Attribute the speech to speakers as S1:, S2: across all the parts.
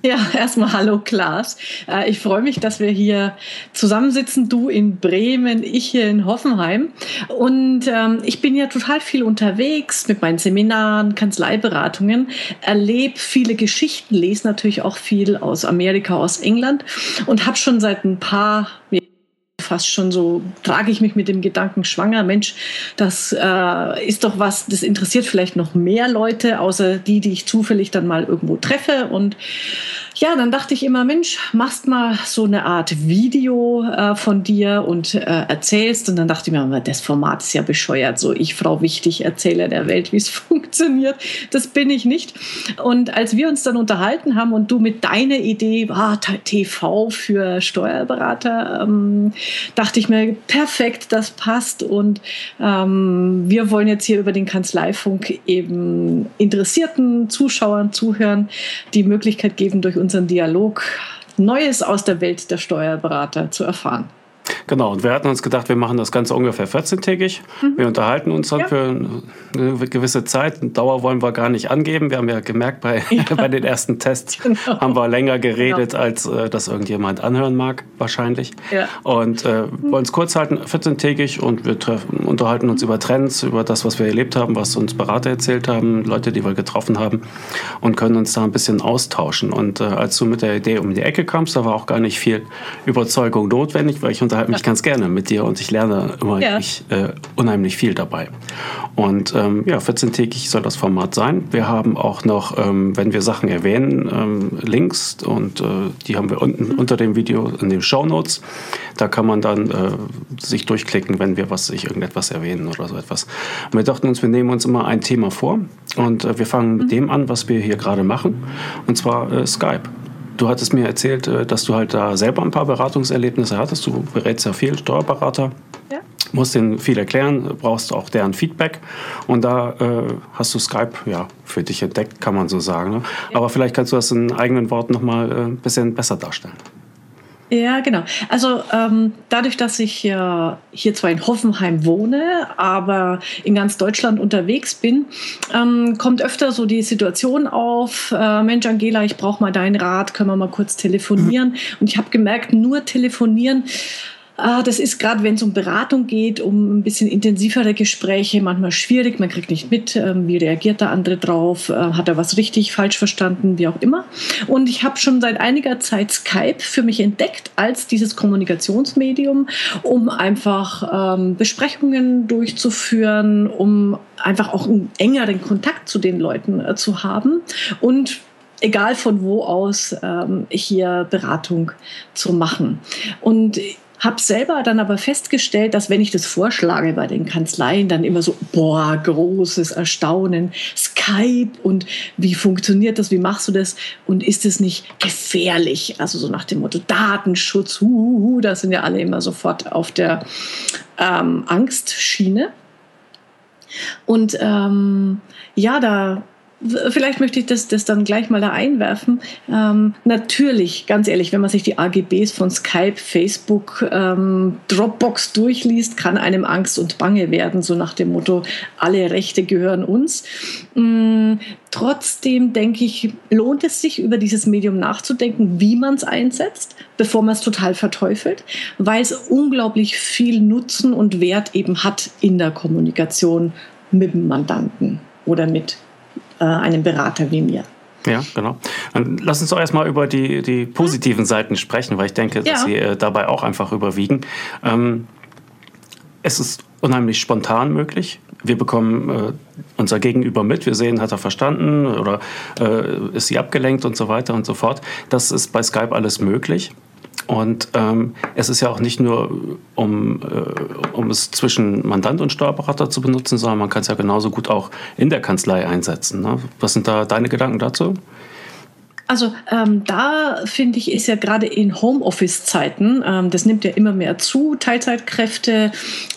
S1: Ja, erstmal hallo Klaas. Äh, ich freue mich, dass wir hier zusammensitzen. Du in Bremen, ich hier in Hoffenheim. Und ähm, ich bin ja total viel unterwegs mit meinen Seminaren, Kanzleiberatungen, erlebe viele Geschichten, lese natürlich auch viel aus Amerika, aus England und habe schon seit ein paar fast schon so, trage ich mich mit dem Gedanken schwanger, Mensch, das äh, ist doch was, das interessiert vielleicht noch mehr Leute, außer die, die ich zufällig dann mal irgendwo treffe. Und ja, dann dachte ich immer, Mensch, machst mal so eine Art Video äh, von dir und äh, erzählst. Und dann dachte ich mir, das Format ist ja bescheuert. So, ich, Frau Wichtig, erzähle der Welt, wie es funktioniert. Das bin ich nicht. Und als wir uns dann unterhalten haben und du mit deiner Idee, ah, TV für Steuerberater, ähm, dachte ich mir, perfekt, das passt. Und ähm, wir wollen jetzt hier über den Kanzleifunk eben interessierten Zuschauern, Zuhören die Möglichkeit geben, durch unseren Dialog Neues aus der Welt der Steuerberater zu erfahren.
S2: Genau, und wir hatten uns gedacht, wir machen das Ganze ungefähr 14-tägig. Mhm. Wir unterhalten uns dann ja. für eine gewisse Zeit. Dauer wollen wir gar nicht angeben. Wir haben ja gemerkt, bei, ja. bei den ersten Tests genau. haben wir länger geredet, genau. als äh, das irgendjemand anhören mag, wahrscheinlich. Ja. Und äh, mhm. wollen es kurz halten, 14-tägig, und wir treffen, unterhalten uns über Trends, über das, was wir erlebt haben, was uns Berater erzählt haben, Leute, die wir getroffen haben, und können uns da ein bisschen austauschen. Und äh, als du mit der Idee um die Ecke kamst, da war auch gar nicht viel Überzeugung notwendig, weil ich unterhalte mich ganz gerne mit dir und ich lerne immer ja. ich, äh, unheimlich viel dabei. Und ähm, ja, 14-tägig soll das Format sein. Wir haben auch noch, ähm, wenn wir Sachen erwähnen, ähm, Links und äh, die haben wir unten unter dem Video in den Show Notes. Da kann man dann äh, sich durchklicken, wenn wir was, sich irgendetwas erwähnen oder so etwas. Und wir dachten uns, wir nehmen uns immer ein Thema vor und äh, wir fangen mit mhm. dem an, was wir hier gerade machen, und zwar äh, Skype. Du hattest mir erzählt, äh, dass du halt da selber ein paar Beratungserlebnisse hattest. Du berätst ja viel Steuerberater. Ja. Musst denen viel erklären, brauchst auch deren Feedback. Und da äh, hast du Skype ja, für dich entdeckt, kann man so sagen. Ne? Ja. Aber vielleicht kannst du das in eigenen Worten nochmal äh, ein bisschen besser darstellen.
S1: Ja, genau. Also ähm, dadurch, dass ich äh, hier zwar in Hoffenheim wohne, aber in ganz Deutschland unterwegs bin, ähm, kommt öfter so die Situation auf, äh, Mensch Angela, ich brauche mal deinen Rat, können wir mal kurz telefonieren? Und ich habe gemerkt, nur telefonieren Ah, das ist gerade, wenn es um Beratung geht, um ein bisschen intensivere Gespräche, manchmal schwierig. Man kriegt nicht mit, ähm, wie reagiert der andere drauf, äh, hat er was richtig, falsch verstanden, wie auch immer. Und ich habe schon seit einiger Zeit Skype für mich entdeckt als dieses Kommunikationsmedium, um einfach ähm, Besprechungen durchzuführen, um einfach auch einen engeren Kontakt zu den Leuten äh, zu haben und egal von wo aus ähm, hier Beratung zu machen. Und habe selber dann aber festgestellt, dass wenn ich das vorschlage bei den Kanzleien, dann immer so, boah, großes Erstaunen, Skype und wie funktioniert das, wie machst du das und ist es nicht gefährlich? Also so nach dem Motto Datenschutz, huhuhu, da sind ja alle immer sofort auf der ähm, Angstschiene. Und ähm, ja, da Vielleicht möchte ich das, das dann gleich mal da einwerfen. Ähm, natürlich, ganz ehrlich, wenn man sich die AGBs von Skype, Facebook, ähm, Dropbox durchliest, kann einem Angst und Bange werden, so nach dem Motto, alle Rechte gehören uns. Ähm, trotzdem denke ich, lohnt es sich, über dieses Medium nachzudenken, wie man es einsetzt, bevor man es total verteufelt, weil es unglaublich viel Nutzen und Wert eben hat in der Kommunikation mit dem Mandanten oder mit äh, einem Berater wie mir.
S2: Ja, genau. Dann lass uns doch erstmal über die, die positiven Seiten sprechen, weil ich denke, dass ja. sie äh, dabei auch einfach überwiegen. Ähm, es ist unheimlich spontan möglich. Wir bekommen äh, unser Gegenüber mit, wir sehen, hat er verstanden oder äh, ist sie abgelenkt und so weiter und so fort. Das ist bei Skype alles möglich. Und ähm, es ist ja auch nicht nur, um, äh, um es zwischen Mandant und Steuerberater zu benutzen, sondern man kann es ja genauso gut auch in der Kanzlei einsetzen. Ne? Was sind da deine Gedanken dazu?
S1: Also ähm, da finde ich, ist ja gerade in Homeoffice-Zeiten, ähm, das nimmt ja immer mehr zu, Teilzeitkräfte,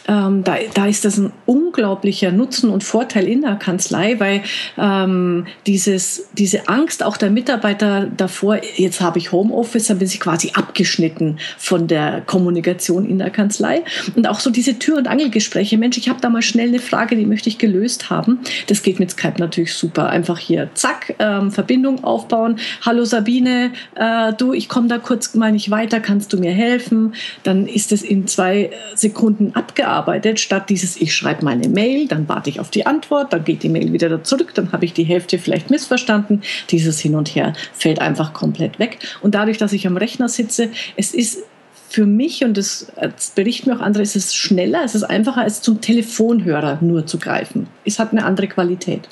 S1: ähm, da, da ist das ein unglaublicher Nutzen und Vorteil in der Kanzlei, weil ähm, dieses, diese Angst auch der Mitarbeiter davor, jetzt habe ich Homeoffice, dann bin ich quasi abgeschnitten von der Kommunikation in der Kanzlei. Und auch so diese Tür- und Angelgespräche, Mensch, ich habe da mal schnell eine Frage, die möchte ich gelöst haben. Das geht mit Skype natürlich super. Einfach hier, zack, ähm, Verbindung aufbauen hallo Sabine, äh, du, ich komme da kurz mal nicht weiter, kannst du mir helfen? Dann ist es in zwei Sekunden abgearbeitet, statt dieses, ich schreibe meine Mail, dann warte ich auf die Antwort, dann geht die Mail wieder zurück, dann habe ich die Hälfte vielleicht missverstanden. Dieses Hin und Her fällt einfach komplett weg. Und dadurch, dass ich am Rechner sitze, es ist für mich, und das, das, berichten mir auch andere, ist es schneller, es ist einfacher, als zum Telefonhörer nur zu greifen. Es hat eine andere Qualität.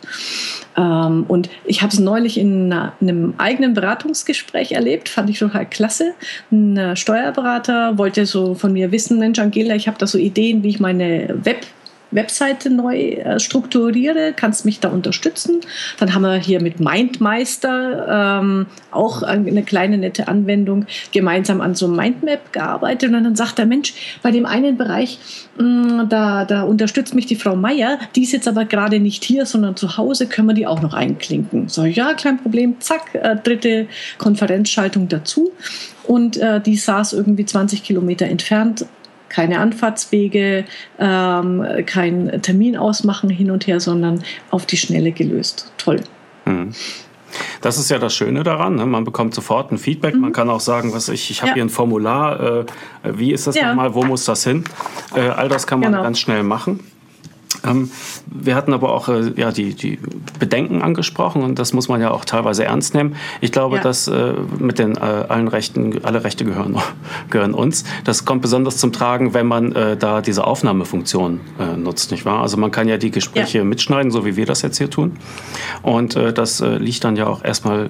S1: Ähm, und ich habe es neulich in, einer, in, einem eigenen Beratungsgespräch erlebt, fand ich total klasse. Ein Steuerberater wollte so von mir wissen, Mensch, Angela, ich habe da so Ideen, wie ich meine Web Webseite neu äh, strukturiere, kannst mich da unterstützen. Dann haben wir hier mit Mindmeister ähm, auch eine kleine nette Anwendung gemeinsam an so einem Mindmap gearbeitet. Und dann sagt der Mensch, bei dem einen Bereich, mh, mm, da, da unterstützt mich die Frau Meier, die ist jetzt aber gerade nicht hier, sondern zu Hause, können wir die auch noch einklinken. So, ja, kein Problem, zack, äh, dritte Konferenzschaltung dazu. Und äh, die saß irgendwie 20 Kilometer entfernt keine Anfahrtswege, ähm, kein Termin ausmachen hin und her, sondern auf die Schnelle gelöst. Toll. Mhm.
S2: Das ist ja das Schöne daran. Ne? Man bekommt sofort ein Feedback. Mhm. Man kann auch sagen, was ich, ich habe ja. hier ein Formular. Äh, wie ist das ja. nochmal? Wo muss das hin? Äh, all das kann man genau. ganz schnell machen. Ähm, wir hatten aber auch äh, ja, die, die Bedenken angesprochen und das muss man ja auch teilweise ernst nehmen. Ich glaube, ja. dass äh, mit den äh, allen Rechten, alle Rechte gehören, gehören uns. Das kommt besonders zum Tragen, wenn man da diese Aufnahmefunktion nutzt, nicht wahr? Also man kann ja die Gespräche ja. mitschneiden, so wie wir das jetzt hier tun. Und das liegt dann ja auch erstmal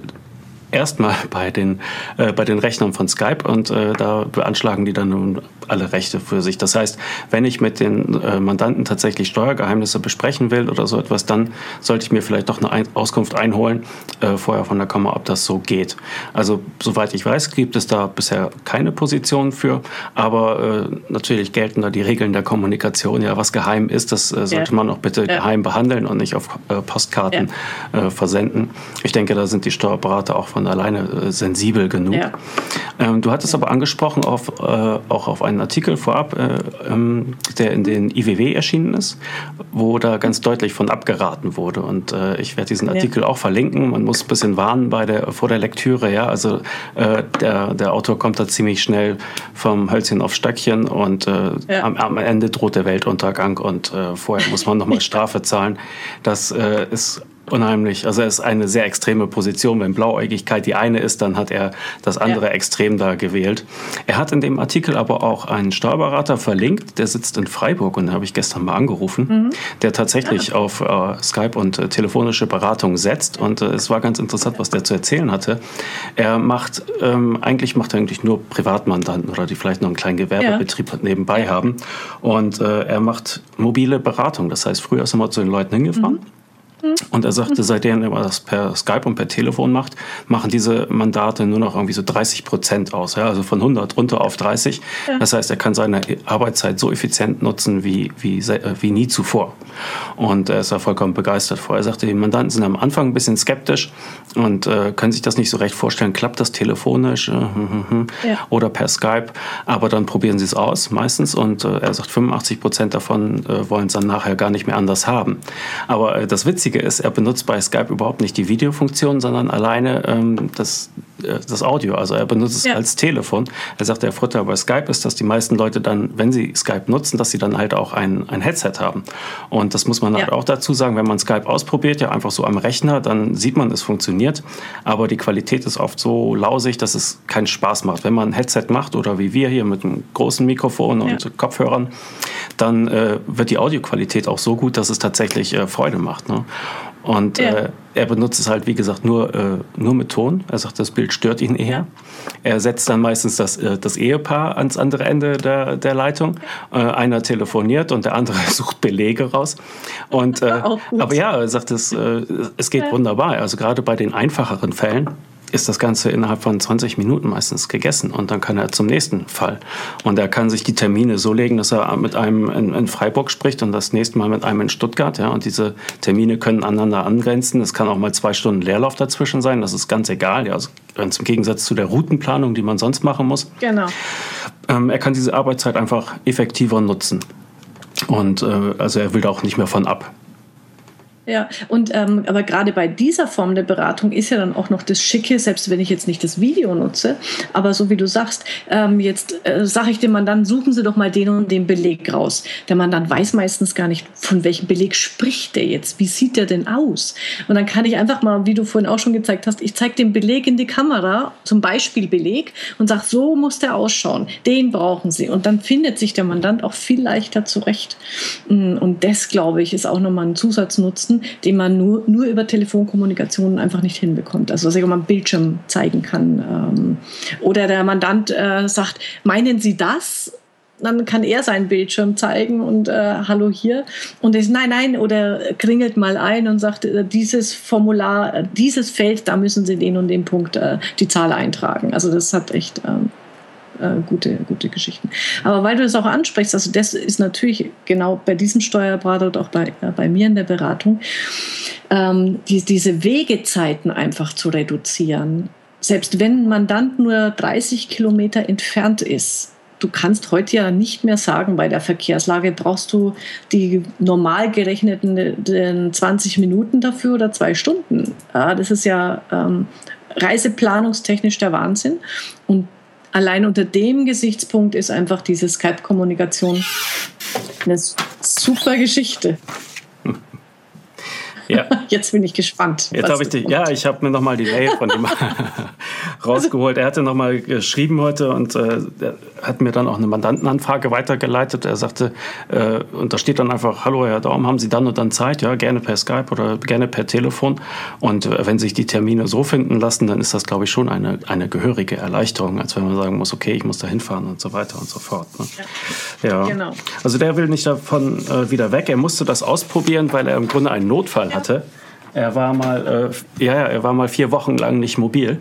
S2: erstmal bei den, äh, bei den Rechnern von Skype und äh, da beanschlagen die dann nun alle Rechte für sich. Das heißt, wenn ich mit den äh, Mandanten tatsächlich Steuergeheimnisse besprechen will oder so etwas, dann sollte ich mir vielleicht doch eine Ein Auskunft einholen äh, vorher von der Kammer, ob das so geht. Also soweit ich weiß, gibt es da bisher keine Position für, aber äh, natürlich gelten da die Regeln der Kommunikation. Ja, was geheim ist, das äh, sollte ja. man auch bitte ja. geheim behandeln und nicht auf Postkarten ja. versenden. Ich denke, da sind die Steuerberater auch von von alleine äh, sensibel genug. Ja. Ähm, du hattest aber angesprochen auf, äh, auch auf einen Artikel vorab, äh, ähm, der in den IWW erschienen ist, wo da ganz deutlich von abgeraten wurde. Und äh, ich werde diesen Artikel ja. auch verlinken. Man muss ein bisschen warnen bei der, vor der Lektüre. Ja? Also äh, der, der Autor kommt da ziemlich schnell vom Hölzchen auf Stöckchen und ja. am, am, Ende droht der Weltuntergang und vorher muss man nochmal Strafe zahlen. Das ist Unheimlich. Also er ist eine sehr extreme Position. Wenn Blauäugigkeit die eine ist, dann hat er das andere ja. Extrem da gewählt. Er hat in dem Artikel aber auch einen Steuerberater verlinkt, der sitzt in Freiburg und den habe ich gestern mal angerufen, mhm. der tatsächlich ja. auf äh, Skype und äh, telefonische Beratung setzt. Und äh, es war ganz interessant, was der zu erzählen hatte. Er macht, ähm, eigentlich macht er eigentlich nur Privatmandanten oder die vielleicht noch einen kleinen Gewerbebetrieb ja. nebenbei haben. Und äh, er macht mobile Beratung. Das heißt, früher ist er mal zu den Leuten hingefahren. Mhm. Und er sagte, seitdem er das per Skype und per Telefon macht, machen diese Mandate nur noch irgendwie so 30 Prozent aus. Ja? Also von 100 runter auf 30. Ja. Das heißt, er kann seine Arbeitszeit so effizient nutzen wie, wie, wie nie zuvor. Und er ist da vollkommen begeistert vor. Er sagte, die Mandanten sind am Anfang ein bisschen skeptisch und äh, können sich das nicht so recht vorstellen. Klappt das telefonisch äh, hm, hm, ja. oder per Skype? Aber dann probieren sie es aus meistens. Und äh, er sagt, 85 Prozent davon äh, wollen es dann nachher gar nicht mehr anders haben. Aber äh, das Witzige Witzige ist, er benutzt bei Skype überhaupt nicht die Videofunktion, sondern alleine ähm, das, das Audio. Also er benutzt es ja. als Telefon. Er sagt, der Vorteil bei Skype ist, dass die meisten Leute dann, wenn sie Skype nutzen, dass sie dann halt auch ein, ein Headset haben. Und das muss man halt ja. halt auch dazu sagen, wenn man Skype ausprobiert, ja einfach so am Rechner, dann sieht man, es funktioniert. Aber die Qualität ist oft so lausig, dass es keinen Spaß macht. Wenn man ein Headset macht oder wie wir hier mit einem großen Mikrofon und ja. Kopfhörern, dann äh, wird die Audioqualität auch so gut, dass es tatsächlich äh, Freude macht. Ne? Und ja. äh, er benutzt es halt, wie gesagt, nur, äh, nur mit Ton. Er sagt, das Bild stört ihn eher. Er setzt dann meistens das, äh, das Ehepaar ans andere Ende der, der Leitung. Äh, einer telefoniert und der andere sucht Belege raus. Und, äh, aber ja, er sagt, es, äh, es geht wunderbar. Also gerade bei den einfacheren Fällen ist das Ganze innerhalb von 20 Minuten meistens gegessen und dann kann er zum nächsten Fall. Und er kann sich die Termine so legen, dass er mit einem in, in Freiburg spricht und das nächste Mal mit einem in Stuttgart. Ja, und diese Termine können aneinander angrenzen. Es kann auch mal zwei Stunden Leerlauf dazwischen sein. Das ist ganz egal. Ja, also ganz im Gegensatz zu der Routenplanung, die man sonst machen muss.
S1: Genau.
S2: Ähm, er kann diese Arbeitszeit einfach effektiver nutzen. Und äh, also er will da auch nicht mehr von ab.
S1: Ja, und ähm, aber gerade bei dieser Form der Beratung ist ja dann auch noch das Schicke, selbst wenn ich jetzt nicht das Video nutze, aber so wie du sagst, ähm, jetzt äh, sage ich dem Mandant, suchen Sie doch mal den und den Beleg raus. Der Mandant weiß meistens gar nicht, von welchem Beleg spricht der jetzt, wie sieht der denn aus? Und dann kann ich einfach mal, wie du vorhin auch schon gezeigt hast, ich zeige den Beleg in die Kamera, zum Beispiel Beleg, und sage, so muss der ausschauen, den brauchen Sie. Und dann findet sich der Mandant auch viel leichter zurecht. Mm, und das, glaube ich, ist auch nochmal ein Zusatznutzen den man nur, nur über Telefonkommunikation einfach nicht hinbekommt. Also dass ich mal einen Bildschirm zeigen kann. Ähm, oder der Mandant äh, sagt, meinen Sie das? dann kann er seinen Bildschirm zeigen und äh, hallo hier. Und ist nein, nein, oder kringelt mal ein und sagt, äh, dieses Formular, äh, dieses Feld, da müssen Sie den und den Punkt äh, die Zahl eintragen. Also das hat echt ähm, äh, gute, gute Geschichten. Aber weil du das auch ansprichst, also das ist natürlich genau bei diesem Steuerberater und auch bei, äh, bei mir in der Beratung, ähm, die, diese Wegezeiten einfach zu reduzieren. Selbst wenn ein Mandant nur 30 Kilometer entfernt ist, du kannst heute ja nicht mehr sagen, bei der Verkehrslage brauchst du die normal gerechneten 20 Minuten dafür oder zwei Stunden. Ja, das ist ja ähm, reiseplanungstechnisch der Wahnsinn. Und allein unter dem Gesichtspunkt ist einfach diese Skype-Kommunikation eine super Geschichte. Ja. Jetzt bin ich gespannt.
S2: Jetzt habe ich die, ja, ich habe mir nochmal die Mail von ihm rausgeholt. Er hatte nochmal geschrieben heute und äh, hat mir dann auch eine Mandantenanfrage weitergeleitet. Er sagte, äh, und da steht dann einfach, hallo Herr Daum, haben Sie dann und dann Zeit? Ja, gerne per Skype oder gerne per Telefon. Und äh, wenn sich die Termine so finden lassen, dann ist das, glaube ich, schon eine, eine gehörige Erleichterung, als wenn man sagen muss, okay, ich muss da hinfahren und so weiter und so fort. Ne? Ja. ja. Genau. Also der will nicht davon äh, wieder weg. Er musste das ausprobieren, weil er im Grunde einen Notfall hat hatte. Er war mal, äh, ja, er war mal vier Wochen lang nicht mobil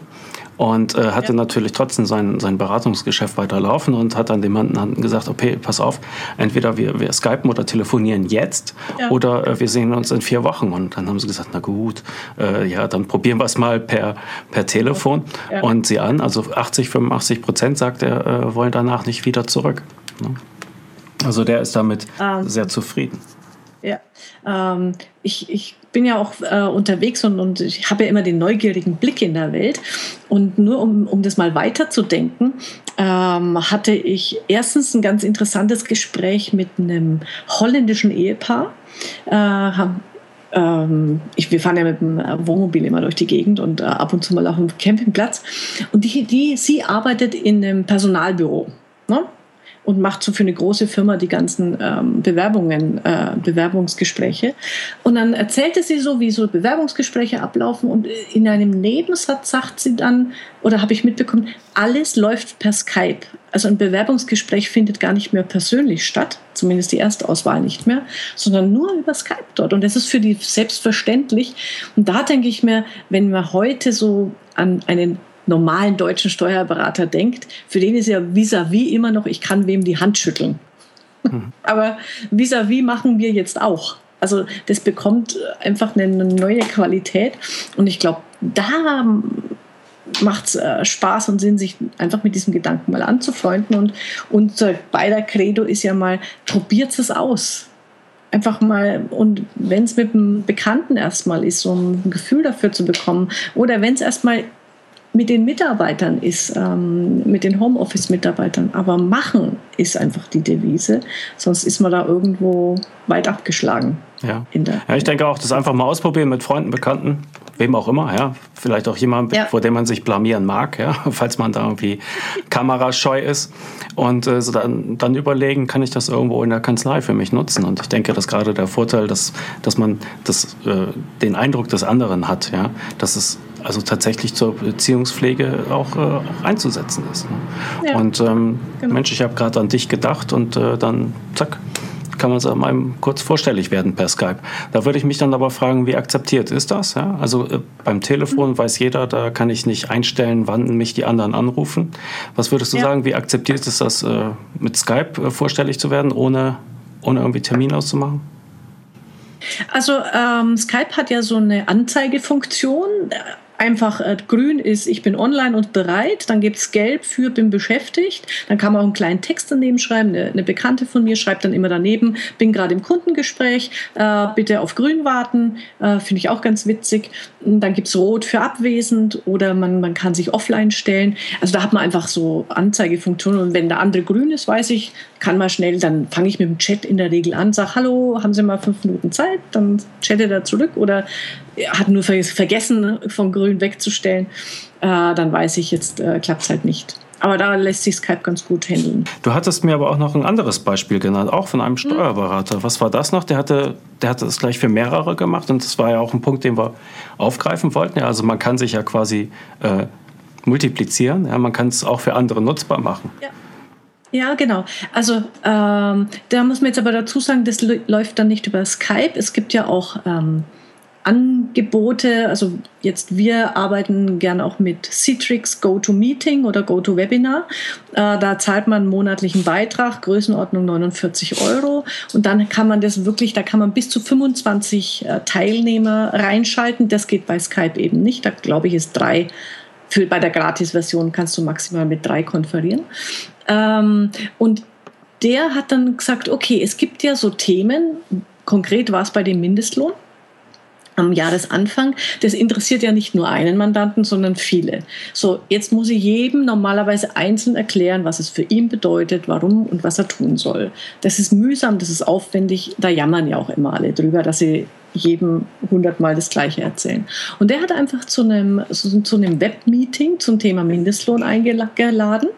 S2: und äh, hatte ja. natürlich trotzdem sein, sein Beratungsgeschäft weiterlaufen und hat dann dem Mandanten gesagt, okay, pass auf, entweder wir, wir skypen oder telefonieren jetzt ja. oder äh, wir sehen uns in vier Wochen. Und dann haben sie gesagt, na gut, äh, ja, dann probieren wir es mal per, per Telefon ja. und sie an. Also 80, 85 Prozent sagt er, äh, wollen danach nicht wieder zurück. Ne? Also der ist damit. Ähm. sehr zufrieden.
S1: Ja, ähm, ich, ich bin ja auch äh, unterwegs und, und ich habe ja immer den neugierigen Blick in der Welt. Und nur um, um das mal weiterzudenken, ähm, hatte ich erstens ein ganz interessantes Gespräch mit einem holländischen Ehepaar. Äh, ähm, ich, wir fahren ja mit dem Wohnmobil immer durch die Gegend und äh, ab und zu mal auf dem Campingplatz. Und die, die, sie arbeitet in einem Personalbüro. Ne? Und macht so für eine große Firma die ganzen ähm, Bewerbungen, äh, Bewerbungsgespräche. Und dann erzählte sie so, wie so Bewerbungsgespräche ablaufen und in einem Nebensatz sagt sie dann, oder habe ich mitbekommen, alles läuft per Skype. Also ein Bewerbungsgespräch findet gar nicht mehr persönlich statt, zumindest die Erstauswahl nicht mehr, sondern nur über Skype dort. Und das ist für die selbstverständlich. Und da denke ich mir, wenn wir heute so an einen normalen deutschen Steuerberater denkt, für den ist ja vis-à-vis -vis immer noch, ich kann wem die Hand schütteln. Mhm. Aber vis-à-vis -vis machen wir jetzt auch. Also das bekommt einfach eine neue Qualität. Und ich glaube, da macht es äh, Spaß und Sinn, sich einfach mit diesem Gedanken mal anzufreunden. Und unser beider Credo ist ja mal, probiert es aus. Einfach mal, und wenn es mit einem Bekannten erstmal ist, so ein Gefühl dafür zu bekommen, oder wenn es erstmal mit den Mitarbeitern ist, ähm, mit den Homeoffice-Mitarbeitern. Aber machen ist einfach die Devise, sonst ist man da irgendwo weit abgeschlagen.
S2: Ja, ja ich denke auch, das einfach mal ausprobieren mit Freunden, Bekannten, wem auch immer, ja. Vielleicht auch jemand, ja. vor dem man sich blamieren mag, ja, falls man da irgendwie kamerascheu ist. Und äh, so dann, dann überlegen, kann ich das irgendwo in der Kanzlei für mich nutzen? Und ich denke, dass gerade der Vorteil, dass, dass man das, äh, den Eindruck des anderen hat, ja, dass es also tatsächlich zur Beziehungspflege auch äh, einzusetzen ist. Ne? Ja, und ähm, genau. Mensch, ich habe gerade an dich gedacht und äh, dann zack, kann man einem kurz vorstellig werden per Skype. Da würde ich mich dann aber fragen, wie akzeptiert ist das? Ja? Also äh, beim Telefon mhm. weiß jeder, da kann ich nicht einstellen, wann mich die anderen anrufen. Was würdest du ja. sagen, wie akzeptiert ist das, äh, mit Skype äh, vorstellig zu werden, ohne, ohne irgendwie Termin auszumachen?
S1: Also ähm, Skype hat ja so eine Anzeigefunktion einfach äh, grün ist, ich bin online und bereit. Dann gibt es gelb für bin beschäftigt. Dann kann man auch einen kleinen Text daneben schreiben. Eine, eine Bekannte von mir schreibt dann immer daneben, bin gerade im Kundengespräch, äh, bitte auf grün warten. Äh, Finde ich auch ganz witzig. Dann gibt es rot für abwesend oder man, man kann sich offline stellen. Also da hat man einfach so Anzeigefunktionen. Und wenn der andere grün ist, weiß ich, kann man schnell, dann fange ich mit dem Chat in der Regel an, sage, hallo, haben Sie mal fünf Minuten Zeit? Dann chattet er zurück oder hat nur vergessen, von grün wegzustellen. Äh, dann weiß ich, jetzt äh, klappt es halt nicht. Aber da lässt sich Skype ganz gut handeln.
S2: Du hattest mir aber auch noch ein anderes Beispiel genannt, auch von einem hm. Steuerberater. Was war das noch? Der hatte, der hatte das gleich für mehrere gemacht und das war ja auch ein Punkt, den wir aufgreifen wollten. Ja, also man kann sich ja quasi äh, multiplizieren. Ja, man kann es auch für andere nutzbar machen.
S1: Ja. Ja, genau. Also ähm, da muss man jetzt aber dazu sagen, das läuft dann nicht über Skype. Es gibt ja auch ähm, Angebote, also jetzt wir arbeiten gern auch mit Citrix GoToMeeting oder GoToWebinar. Äh, da zahlt man einen monatlichen Beitrag, Größenordnung 49 Euro. Und dann kann man das wirklich, da kann man bis zu 25 äh, Teilnehmer reinschalten. Das geht bei Skype eben nicht. Da glaube ich, ist drei. Für, bei der Gratis-Version kannst du maximal mit drei konferieren. Ähm, und der hat dann gesagt, okay, es gibt ja so Themen, konkret war es bei dem Mindestlohn, am Jahresanfang, das interessiert ja nicht nur einen Mandanten, sondern viele. So, jetzt muss ich jedem normalerweise einzeln erklären, was es für ihn bedeutet, warum und was er tun soll. Das ist mühsam, das ist aufwendig, da jammern ja auch immer alle drüber, dass sie jedem hundertmal das Gleiche erzählen. Und der hat einfach zu einem, zu einem Webmeeting zum Thema Mindestlohn eingeladen,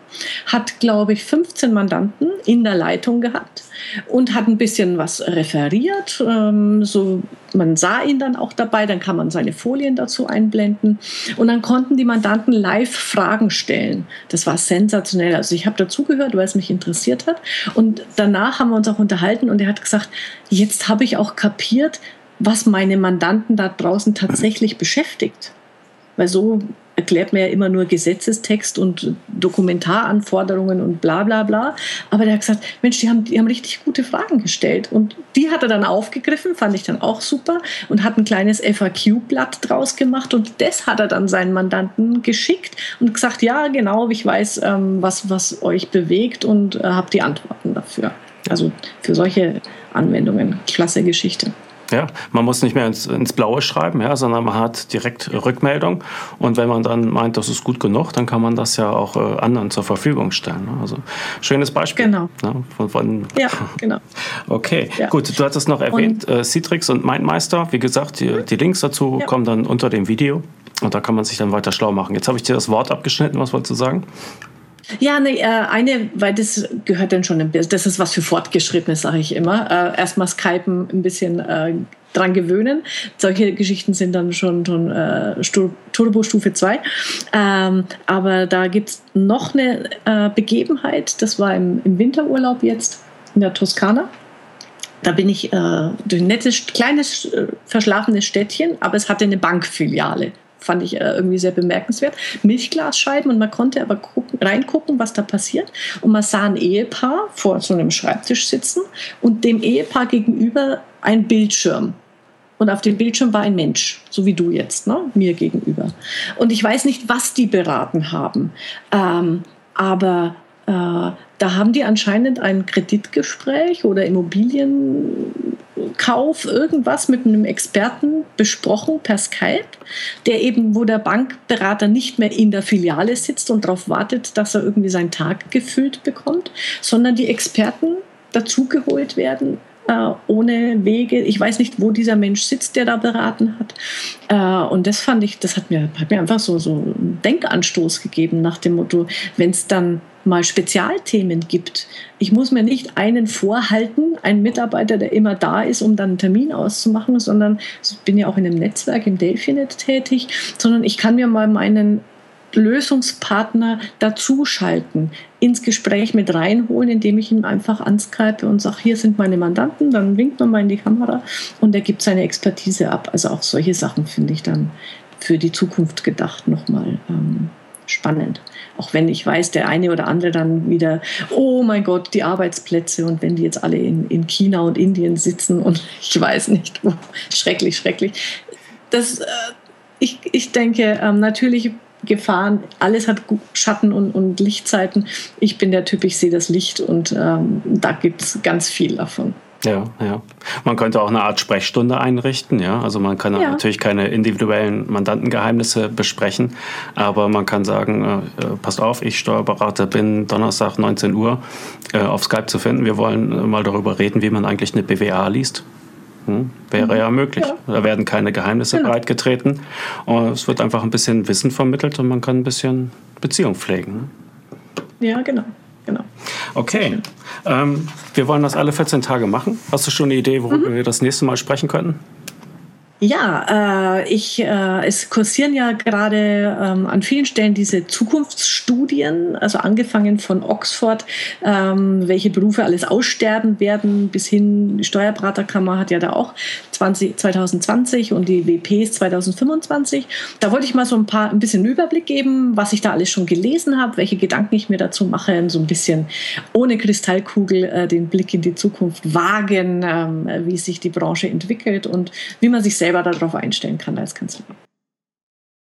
S1: hat, glaube ich, 15 Mandanten in der Leitung gehabt und hat ein bisschen was referiert. Ähm, so, man sah ihn dann auch dabei, dann kann man seine Folien dazu einblenden und dann konnten die Mandanten live Fragen stellen. Das war sensationell. Also ich habe dazugehört, weil es mich interessiert hat und danach haben wir uns auch unterhalten und er hat gesagt, jetzt habe ich auch kapiert, was meine Mandanten da draußen tatsächlich beschäftigt. Weil so erklärt man ja immer nur Gesetzestext und Dokumentaranforderungen und bla bla bla. Aber der hat gesagt, Mensch, die haben, die haben richtig gute Fragen gestellt. Und die hat er dann aufgegriffen, fand ich dann auch super und hat ein kleines FAQ-Blatt draus gemacht und das hat er dann seinen Mandanten geschickt und gesagt, ja, genau, ich weiß, ähm, was, was euch bewegt und äh, habe die Antworten dafür. Also für solche Anwendungen, klasse Geschichte.
S2: Ja, man muss nicht mehr ins, ins Blaue schreiben, ja, sondern man hat direkt Rückmeldung. Und wenn man dann meint, das ist gut genug, dann kann man das ja auch äh, anderen zur Verfügung stellen. Ne? Also schönes Beispiel.
S1: Genau.
S2: Ne? Von, von
S1: ja, genau.
S2: Okay, ja. gut. Du hattest noch erwähnt, und, äh, Citrix und MindMeister. Wie gesagt, die, die Links dazu ja. kommen dann unter dem Video. Und da kann man sich dann weiter schlau machen. Jetzt habe ich dir das Wort abgeschnitten. Was wolltest du sagen?
S1: Ja, ne, eine, weil das gehört dann schon ein bisschen, das ist was für Fortgeschrittene, sage ich immer. Äh, Erstmal Skypen ein bisschen äh, dran gewöhnen. Solche Geschichten sind dann schon, schon Turbo-Stufe 2. Ähm, aber da gibt es noch eine Begebenheit, das war im, im, Winterurlaub jetzt in der Toskana. Da bin ich äh, durch ein nettes, kleines, verschlafenes Städtchen, aber es hatte eine Bankfiliale fand ich äh, irgendwie sehr bemerkenswert. Milchglasscheiben und man konnte aber gucken, reingucken, was da passiert. Und man sah ein Ehepaar vor so einem Schreibtisch sitzen und dem Ehepaar gegenüber ein Bildschirm. Und auf dem Bildschirm war ein Mensch, so wie du jetzt, ne? mir gegenüber. Und ich weiß nicht, was die beraten haben. Ähm, aber äh, da haben die anscheinend ein Kreditgespräch oder Immobilien Kauf irgendwas mit einem Experten besprochen per Skype, der eben, wo der Bankberater nicht mehr in der Filiale sitzt und darauf wartet, dass er irgendwie seinen Tag gefüllt bekommt, sondern die Experten dazugeholt werden äh, ohne Wege. Ich weiß nicht, wo dieser Mensch sitzt, der da beraten hat. Äh, und das fand ich, das hat mir, hat mir einfach so, so einen Denkanstoß gegeben nach dem Motto, wenn es dann mal Spezialthemen gibt. Ich muss mir nicht einen vorhalten, einen Mitarbeiter, der immer da ist, um dann einen Termin auszumachen, sondern ich bin ja auch in einem Netzwerk im Delphinet tätig, sondern ich kann mir mal meinen Lösungspartner dazuschalten, ins Gespräch mit reinholen, indem ich ihn einfach anskype und sage, hier sind meine Mandanten, dann winkt man mal in die Kamera und er gibt seine Expertise ab. Also auch solche Sachen finde ich dann für die Zukunft gedacht nochmal ähm, spannend. Auch wenn ich weiß, der eine oder andere dann wieder, oh mein Gott, die Arbeitsplätze und wenn die jetzt alle in, in China und Indien sitzen und ich weiß nicht wo, schrecklich, schrecklich. Das, äh, ich, ich denke, ähm, natürlich Gefahren, alles hat Schatten und, und Lichtzeiten. Ich bin der Typ, ich sehe das Licht und ähm, da gibt es ganz viel davon.
S2: Ja, ja. Man könnte auch eine Art Sprechstunde einrichten, ja. Also man kann ja. natürlich keine individuellen Mandantengeheimnisse besprechen, aber man kann sagen, äh, äh passt auf, ich Steuerberater bin Donnerstag 19 Uhr äh, auf Skype zu finden. Wir wollen äh, mal darüber reden, wie man eigentlich eine BWA liest. Hm, wäre mhm. ja möglich. Ja. Da werden keine Geheimnisse genau. breitgetreten. Und es wird einfach ein bisschen Wissen vermittelt und man kann ein bisschen Beziehung pflegen.
S1: Ja, genau. genau.
S2: Okay. Ähm, wir wollen das alle 14 Tage machen. Hast du schon eine Idee, worüber mhm. wir das nächste Mal sprechen könnten?
S1: Ja, äh, ich, äh, es kursieren ja gerade ähm, an vielen Stellen diese Zukunftsstudien, also angefangen von Oxford, ähm, welche Berufe alles aussterben werden, bis hin, die Steuerberaterkammer hat ja da auch 20, 2020 und die WPs 2025. Da wollte ich mal so ein paar, ein bisschen Überblick geben, was ich da alles schon gelesen habe, welche Gedanken ich mir dazu mache, so ein bisschen ohne Kristallkugel äh, den Blick in die Zukunft wagen, ähm, wie sich die Branche entwickelt und wie man sich selbst selber darauf einstellen kann als Kanzler.